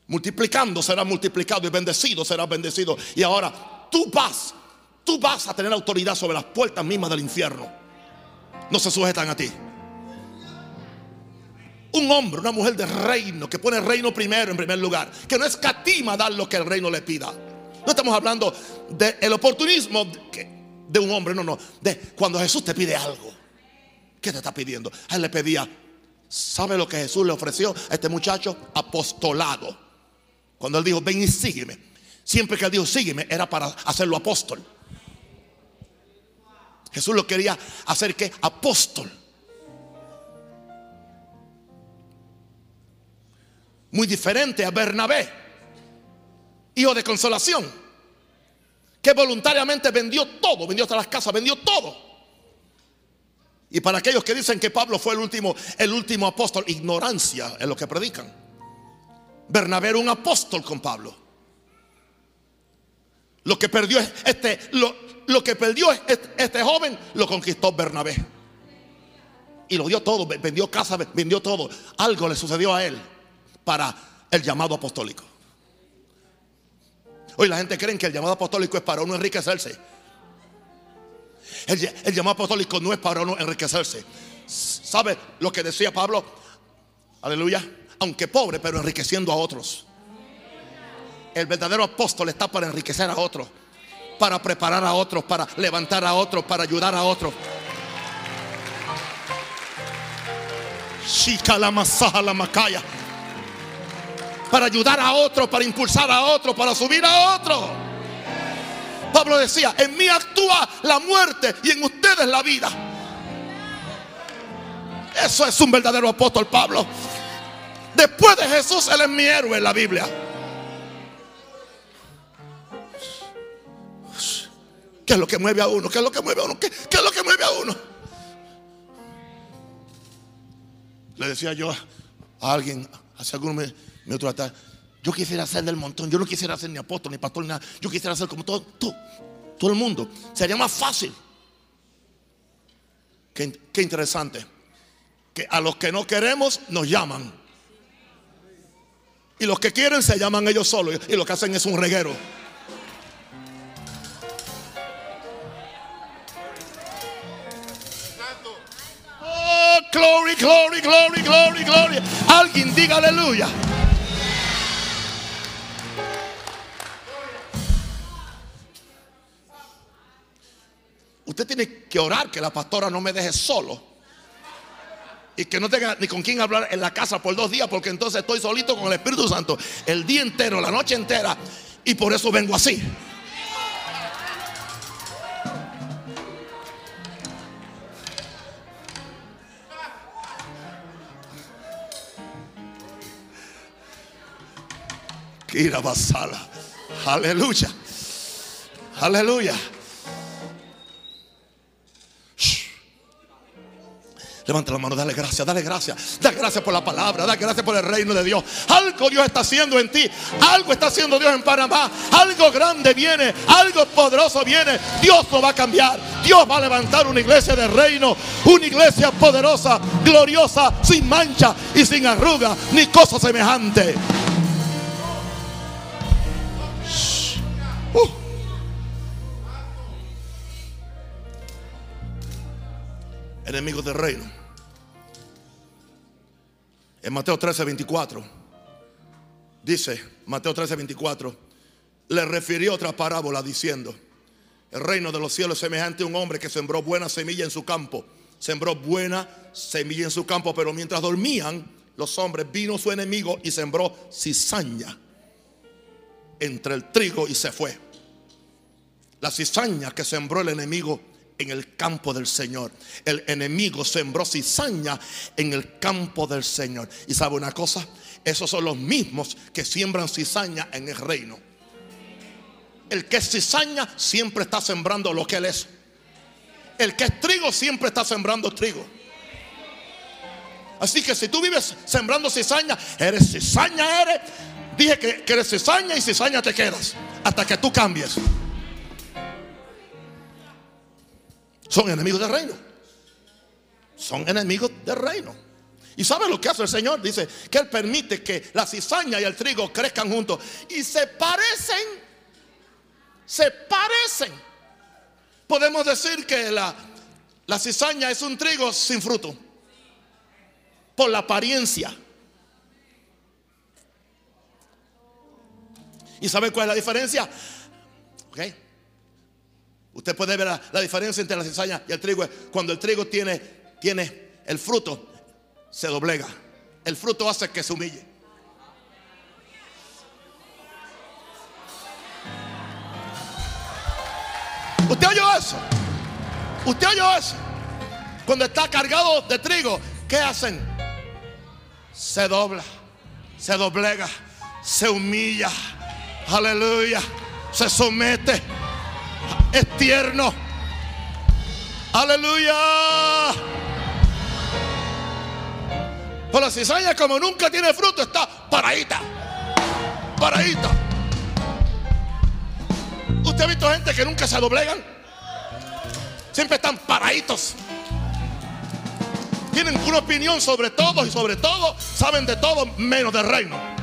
Multiplicando será multiplicado y bendecido será bendecido. Y ahora tú vas, tú vas a tener autoridad sobre las puertas mismas del infierno. No se sujetan a ti. Un hombre, una mujer de reino, que pone el reino primero en primer lugar, que no escatima dar lo que el reino le pida. No estamos hablando del oportunismo de un hombre, no, no, de cuando Jesús te pide algo. ¿Qué te está pidiendo? Él le pedía, ¿sabe lo que Jesús le ofreció a este muchacho? Apostolado. Cuando él dijo, ven y sígueme. Siempre que él dijo, sígueme, era para hacerlo apóstol. Jesús lo quería hacer que apóstol. Muy diferente a Bernabé, hijo de consolación, que voluntariamente vendió todo, vendió hasta las casas, vendió todo. Y para aquellos que dicen que Pablo fue el último, el último apóstol, ignorancia en lo que predican. Bernabé era un apóstol con Pablo. Lo que perdió este, lo, lo que perdió este, este joven lo conquistó Bernabé. Y lo dio todo, vendió casa, vendió todo. Algo le sucedió a él para el llamado apostólico. Hoy la gente cree que el llamado apostólico es para uno enriquecerse. El, llamado apostólico no es para uno enriquecerse. ¿Sabe lo que decía Pablo? Aleluya. Aunque pobre, pero enriqueciendo a otros. El verdadero apóstol está para enriquecer a otros, para preparar a otros, para levantar a otros, para ayudar a otros. Para ayudar a otro, para impulsar a otro, para subir a otro. Pablo decía, en mí actúa la muerte y en ustedes la vida. Eso es un verdadero apóstol Pablo. Después de Jesús, Él es mi héroe en la Biblia. ¿Qué es lo que mueve a uno? ¿Qué es lo que mueve a uno? ¿Qué, es lo que mueve a uno? Le decía yo a alguien, hace algunos meses, yo quisiera ser del montón. Yo no quisiera ser ni apóstol, ni pastor, ni nada. Yo quisiera ser como todo, tú, todo el mundo. Sería más fácil. Qué, qué interesante. Que a los que no queremos nos llaman. Y los que quieren se llaman ellos solos. Y lo que hacen es un reguero. Oh, glory, glory, glory, glory, glory. Alguien diga aleluya. Usted tiene que orar que la pastora no me deje solo. Y que no tenga ni con quién hablar en la casa por dos días, porque entonces estoy solito con el Espíritu Santo el día entero, la noche entera. Y por eso vengo así. Kira Basala. Aleluya. Aleluya. Levanta la mano, dale gracias, dale gracias. Dale gracias por la palabra, dale gracias por el reino de Dios. Algo Dios está haciendo en ti. Algo está haciendo Dios en Panamá. Algo grande viene, algo poderoso viene. Dios lo va a cambiar. Dios va a levantar una iglesia de reino. Una iglesia poderosa, gloriosa, sin mancha y sin arruga, ni cosa semejante. Uh. Enemigos del reino. En Mateo 13, 24, dice, Mateo 13, 24, le refirió otra parábola diciendo, el reino de los cielos es semejante a un hombre que sembró buena semilla en su campo. Sembró buena semilla en su campo, pero mientras dormían los hombres, vino su enemigo y sembró cizaña entre el trigo y se fue. La cizaña que sembró el enemigo en el campo del Señor. El enemigo sembró cizaña en el campo del Señor. Y sabe una cosa, esos son los mismos que siembran cizaña en el reino. El que es cizaña siempre está sembrando lo que él es. El que es trigo siempre está sembrando trigo. Así que si tú vives sembrando cizaña, eres cizaña, eres. Dije que, eres cizaña y cizaña te quedas hasta que tú cambies. Son enemigos del reino. Son enemigos del reino. ¿Y sabe lo que hace el Señor? Dice que Él permite que la cizaña y el trigo crezcan juntos. Y se parecen. Se parecen. Podemos decir que la, la cizaña es un trigo sin fruto. por la apariencia. ¿Y sabe cuál es la diferencia? ¿Ok? Usted puede ver la, diferencia entre la cizaña y el trigo. Cuando el trigo tiene, tiene el fruto, se doblega. El fruto hace que se humille. ¿Usted oyó eso? ¿Usted oyó eso? Cuando está cargado de trigo, ¿qué hacen? Se dobla, se doblega, se humilla. Aleluya. Se somete. Es tierno. Aleluya. Por la cizaña, como nunca tiene fruto, está paradita. Paradita. ¿Usted ha visto gente que nunca se doblegan? Siempre están paraditos. Tienen una opinión sobre todo y sobre todo saben de todo menos del reino.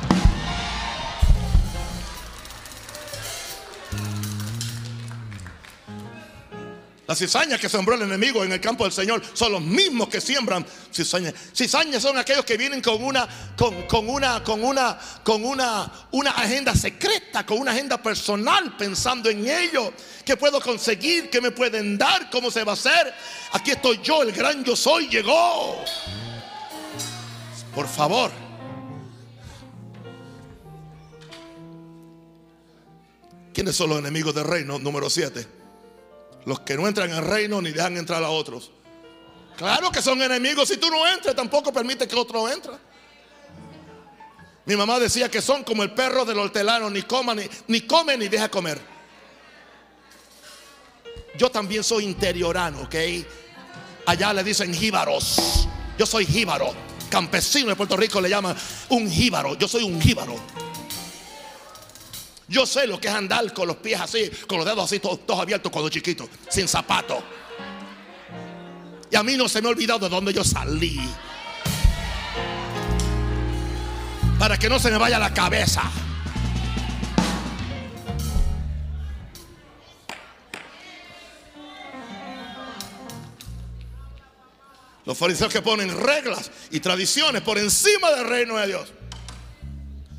Las cizañas que sembró el enemigo en el campo del Señor son los mismos que siembran cizañas. Cizañas son aquellos que vienen con una, con, con, una, con una, con una, una agenda secreta, con una agenda personal, pensando en ello. ¿Qué puedo conseguir? ¿Qué me pueden dar? ¿Cómo se va a hacer? Aquí estoy yo, el gran yo soy, llegó. Por favor. ¿Quiénes son los enemigos del reino? Número 7 los que no entran al reino ni dejan entrar a otros. Claro que son enemigos. Si tú no entras, tampoco permite que otro entre. Mi mamá decía que son como el perro del hortelano, ni coma, ni, ni come ni deja comer. Yo también soy interiorano, ¿ok? Allá le dicen jíbaros. Yo soy jíbaro. Campesino de Puerto Rico le llaman un jíbaro. Yo soy un jíbaro. Yo sé lo que es andar con los pies así, con los dedos así, todos, abiertos cuando chiquito, sin zapato. Y a mí no se me ha olvidado de dónde yo salí. Para que no se me vaya la cabeza. Los fariseos que ponen reglas y tradiciones por encima del reino de Dios.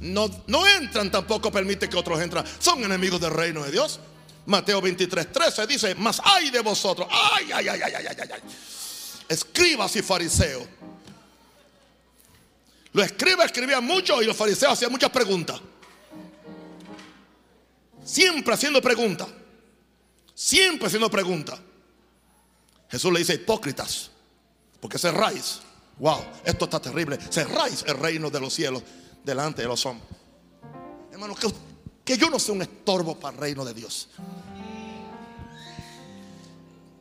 No, no entran, tampoco permite que otros entran. Son enemigos del reino de Dios. Mateo 23, 13 dice, mas hay de vosotros, ay, ay, ay, ay, ay, ay, ay, escribas y fariseos. Los escribas escribían mucho y los fariseos hacían muchas preguntas. Siempre haciendo preguntas. Siempre haciendo preguntas. Jesús le dice hipócritas, porque cerráis. Wow, esto está terrible. Cerráis el reino de los cielos delante de los hombres. Hermano, que, que yo no sea un estorbo para el reino de Dios.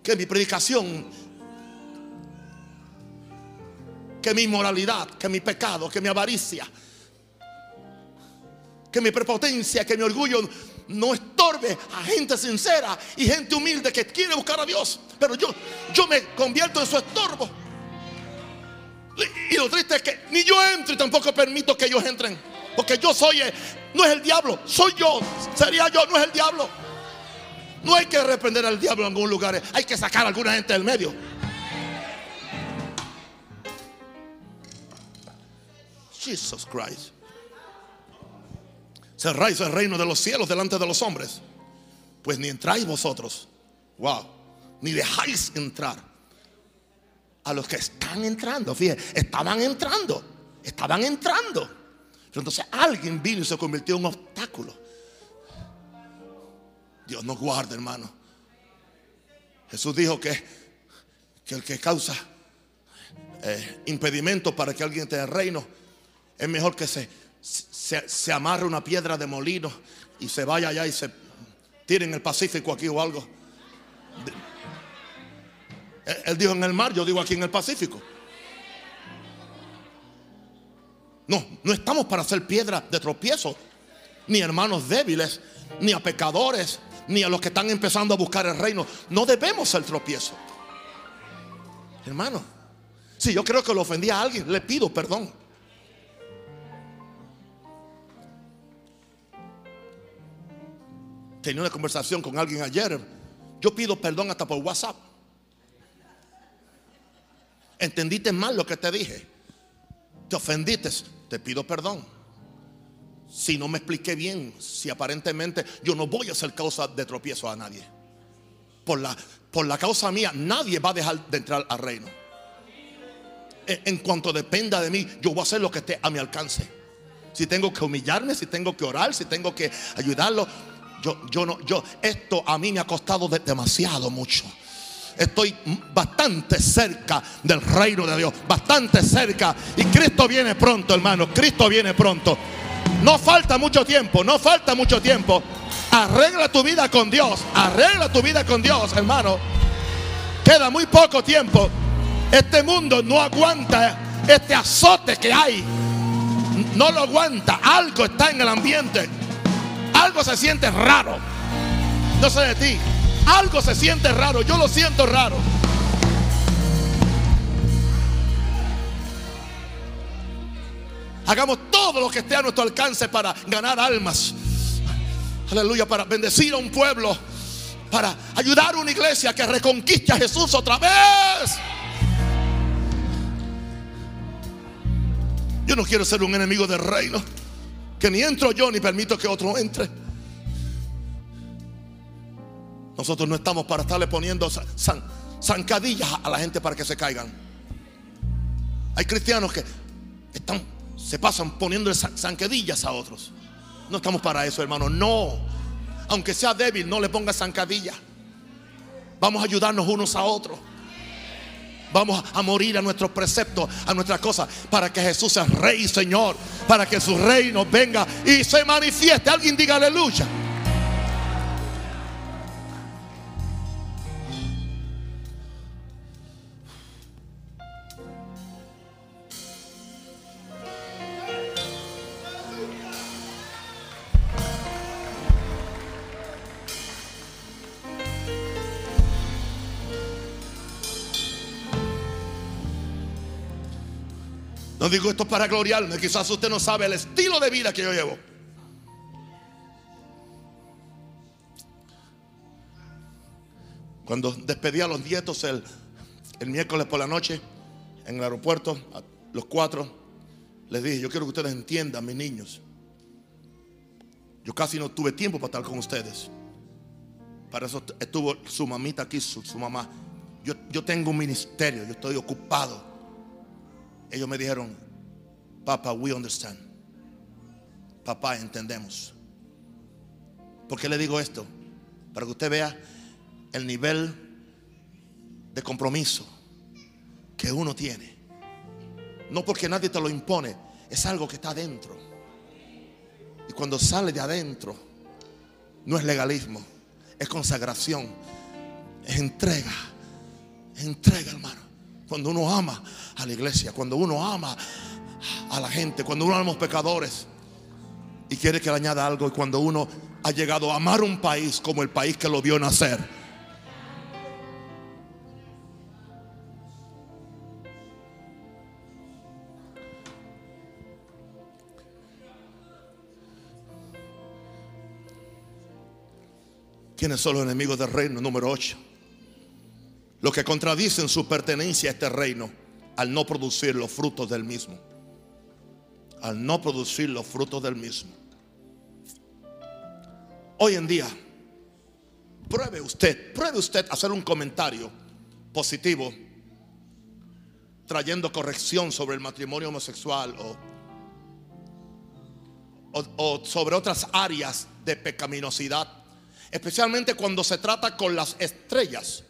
Que mi predicación, que mi moralidad, que mi pecado, que mi avaricia, que mi prepotencia, que mi orgullo no estorbe a gente sincera y gente humilde que quiere buscar a Dios. Pero yo, yo me convierto en su estorbo. Lo triste es que ni yo entro y tampoco permito que ellos entren. Porque yo soy, eh, no es el diablo, soy yo. Sería yo, no es el diablo. No hay que reprender al diablo en algún lugar, hay que sacar a alguna gente del medio. Jesus Christ. Cerráis el reino de los cielos delante de los hombres. Pues ni entráis vosotros. Wow. Ni dejáis entrar a los que están entrando. Fíjense, estaban entrando, estaban entrando. Pero entonces alguien vino y se convirtió en un obstáculo. Dios nos guarde, hermano. Jesús dijo que, que el que causa eh, impedimento para que alguien tenga el reino es mejor que se, se, se amarre una piedra de molino y se vaya allá y se tire en el Pacífico aquí o algo. Él dijo en el mar, yo digo aquí en el Pacífico. No, no estamos para hacer piedra de tropiezo, ni hermanos débiles, ni a pecadores, ni a los que están empezando a buscar el reino. No debemos ser tropiezo. Hermano, si yo creo que lo ofendí a alguien, le pido perdón. Tenía una conversación con alguien ayer. Yo pido perdón hasta por WhatsApp. Entendiste mal lo que te dije. te ofendiste, te pido perdón. Si no me expliqué bien, si aparentemente yo no voy a ser causa de tropiezo a nadie. Por la, por la causa mía, nadie va a dejar de entrar al reino. En, en cuanto dependa de mí, yo voy a hacer lo que esté a mi alcance. Si tengo que humillarme, si tengo que orar, si tengo que ayudarlo, yo, yo no, yo, esto a mí me ha costado de- demasiado mucho. Estoy bastante cerca del reino de Dios, bastante cerca. Y Cristo viene pronto, hermano. Cristo viene pronto. No falta mucho tiempo, no falta mucho tiempo. Arregla tu vida con Dios, arregla tu vida con Dios, hermano. Queda muy poco tiempo. Este mundo no aguanta este azote que hay. No lo aguanta. Algo está en el ambiente. Algo se siente raro. No sé de ti. Algo se siente raro. Yo lo siento raro. Hagamos todo lo que esté a nuestro alcance para ganar almas. Aleluya, para bendecir a un pueblo. Para ayudar a una iglesia que reconquiste a Jesús otra vez. Yo no quiero ser un enemigo del reino. Que ni entro yo ni permito que otro entre. Nosotros no estamos para estarle poniendo zan- zan- zancadillas a la gente para que se caigan. Hay cristianos que están, se pasan poniendo zan- zancadillas a otros. No estamos para eso, hermano. No. Aunque sea débil, no le ponga zancadilla. Vamos a ayudarnos unos a otros. Vamos a morir a nuestros preceptos, a nuestras cosas, para que Jesús sea Rey y Señor, para que su reino venga y se manifieste. Alguien diga aleluya. No digo esto para gloriarme, quizás usted no sabe el estilo de vida que yo llevo. Cuando despedí a los nietos el, el miércoles por la noche en el aeropuerto, a los cuatro, les dije, yo quiero que ustedes entiendan, mis niños. Yo casi no tuve tiempo para estar con ustedes. Para eso estuvo su mamita aquí, su, su mamá. Yo, yo tengo un ministerio, yo estoy ocupado. Ellos me dijeron, Papá, we understand. Papá, entendemos. ¿Por qué le digo esto? Para que usted vea el nivel de compromiso que uno tiene. No porque nadie te lo impone, es algo que está adentro. Y cuando sale de adentro, no es legalismo, es consagración, es entrega, es entrega, hermano. Cuando uno ama a la iglesia, cuando uno ama a la gente, cuando uno ama a los pecadores y quiere que le añada algo, y cuando uno ha llegado a amar un país como el país que lo vio nacer. ¿Quiénes son los enemigos del reino? Número 8. Los que contradicen su pertenencia a este reino al no producir los frutos del mismo. Al no producir los frutos del mismo. Hoy en día, pruebe usted, pruebe usted hacer un comentario positivo trayendo corrección sobre el matrimonio homosexual o, o- o sobre otras áreas de pecaminosidad, especialmente cuando se trata con las estrellas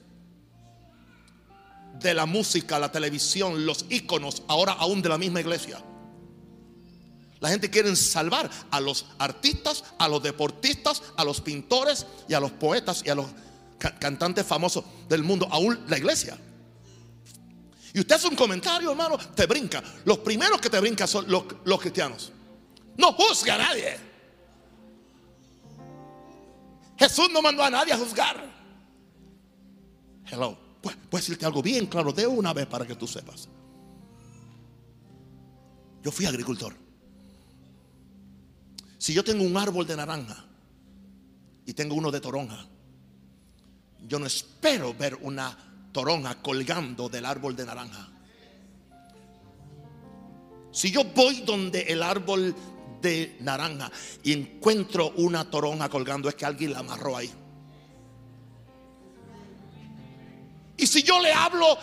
de la música, la televisión, los íconos, ahora aún de la misma iglesia. La gente quiere salvar a los artistas, a los deportistas, a los pintores y a los poetas y a los ca- cantantes famosos del mundo, aún la iglesia. Y usted hace un comentario, hermano, te brinca. Los primeros que te brincan son los, los cristianos. No juzga a nadie. Jesús no mandó a nadie a juzgar. Hello. Pues, puedo decirte algo bien claro de una vez para que tú sepas. Yo fui agricultor. Si yo tengo un árbol de naranja y tengo uno de toronja, yo no espero ver una toronja colgando del árbol de naranja. Si yo voy donde el árbol de naranja y encuentro una toronja colgando, es que alguien la amarró ahí. Y si yo le hablo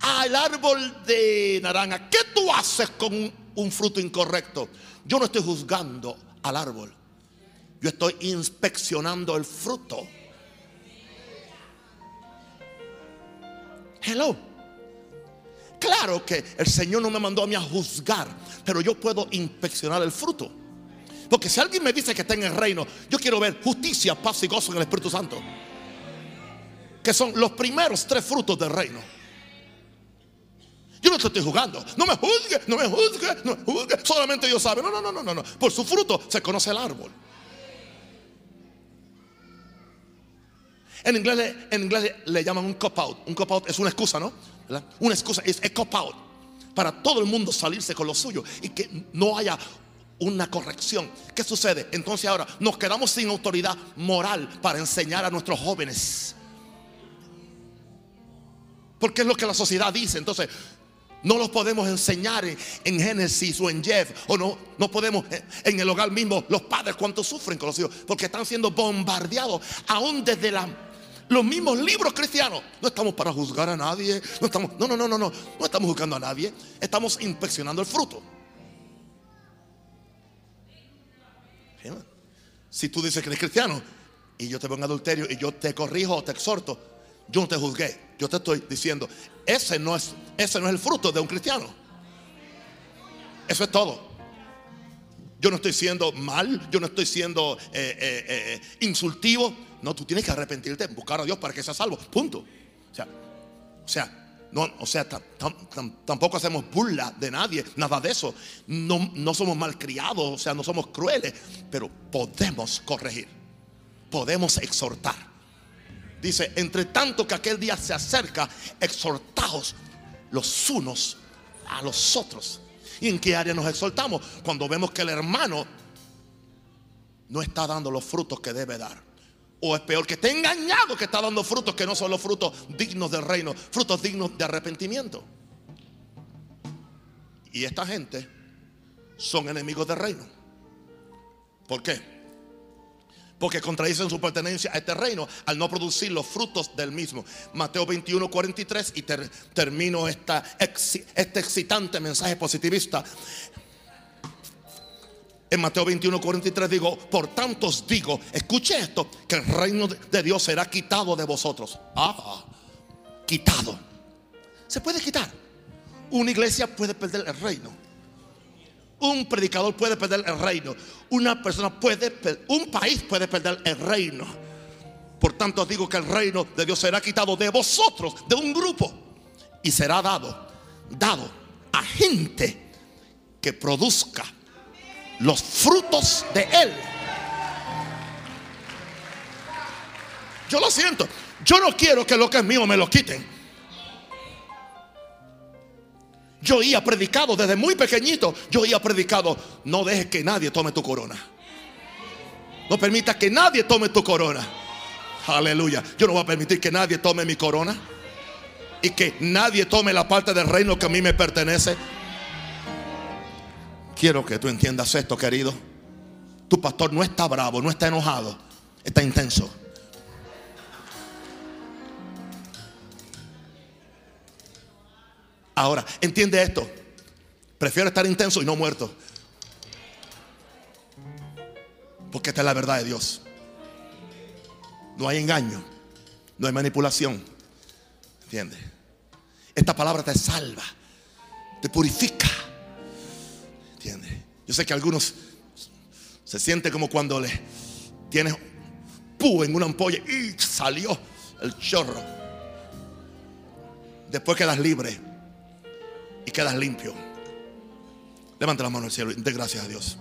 al árbol de naranja, ¿qué tú haces con un fruto incorrecto? Yo no estoy juzgando al árbol. Yo estoy inspeccionando el fruto. Hello. Claro que el Señor no me mandó a mí a juzgar, pero yo puedo inspeccionar el fruto. Porque si alguien me dice que está en el reino, yo quiero ver justicia, paz y gozo en el Espíritu Santo. Que son los primeros tres frutos del reino. Yo no te estoy jugando. No me juzgue, no me juzgue, no me juzgue. Solamente Dios sabe. No, no, no, no, no. Por su fruto se conoce el árbol. En inglés, en inglés le, llaman un cop out. Un cop out es una excusa, ¿no? Una excusa es a cop out. Para todo el mundo salirse con lo suyo y que no haya una corrección. ¿Qué sucede? Entonces ahora nos quedamos sin autoridad moral para enseñar a nuestros jóvenes. Porque es lo que la sociedad dice. Entonces, no los podemos enseñar en, Génesis o en Jeff. O no, no podemos en el hogar mismo. Los padres cuánto sufren con los hijos. Porque están siendo bombardeados aún desde los mismos libros cristianos. No estamos para juzgar a nadie. No, estamos, no, no, no, no, no. No estamos juzgando a nadie. Estamos inspeccionando el fruto. Si tú dices que eres cristiano y yo te pongo adulterio y yo te corrijo o te exhorto, yo no te juzgué. Yo te estoy diciendo, ese no es, ese no es el fruto de un cristiano. Eso es todo. Yo no estoy siendo mal, yo no estoy siendo eh, eh, eh, insultivo. No, tú tienes que arrepentirte, buscar a Dios para que seas salvo. Punto. O sea, o sea, no, o sea, tampoco hacemos burla de nadie, nada de eso. No, no somos malcriados, o sea, no somos crueles, pero podemos corregir, podemos exhortar. Dice, entre tanto que aquel día se acerca, exhortaos los unos a los otros. ¿Y en qué área nos exhortamos? Cuando vemos que el hermano no está dando los frutos que debe dar. O es peor que esté engañado que está dando frutos que no son los frutos dignos del reino, frutos dignos de arrepentimiento. Y esta gente son enemigos del reino. ¿Por qué? Porque contradicen su pertenencia a este reino al no producir los frutos del mismo. Mateo 21, 43 y termino esta, este excitante mensaje positivista. En Mateo 21, 43 digo, por tanto os digo, escuche esto, que el reino de Dios será quitado de vosotros. Ah, quitado. Se puede quitar. Una iglesia puede perder el reino un predicador puede perder el reino. Una persona puede, un país puede perder el reino. Por tanto, digo que el reino de Dios será quitado de vosotros, de un grupo, y será dado, dado a gente que produzca los frutos de él. Yo lo siento. Yo no quiero que lo que es mío me lo quiten. Yo oía predicado desde muy pequeñito. Yo oía predicado, no dejes que nadie tome tu corona. No permita que nadie tome tu corona. Aleluya. Yo no voy a permitir que nadie tome mi corona. Y que nadie tome la parte del reino que a mí me pertenece. Quiero que tú entiendas esto, querido. Tu pastor no está bravo, no está enojado. Está intenso. Ahora, entiende esto. Prefiero estar intenso y no muerto. Porque esta es la verdad de Dios. No hay engaño. No hay manipulación. ¿Entiendes? Esta palabra te salva. Te purifica. ¿Entiendes? Yo sé que algunos se sienten como cuando le tienes pu en una ampolla y salió el chorro. Después quedas libre y quedas limpio. Levanta la mano al cielo y dé gracias a Dios.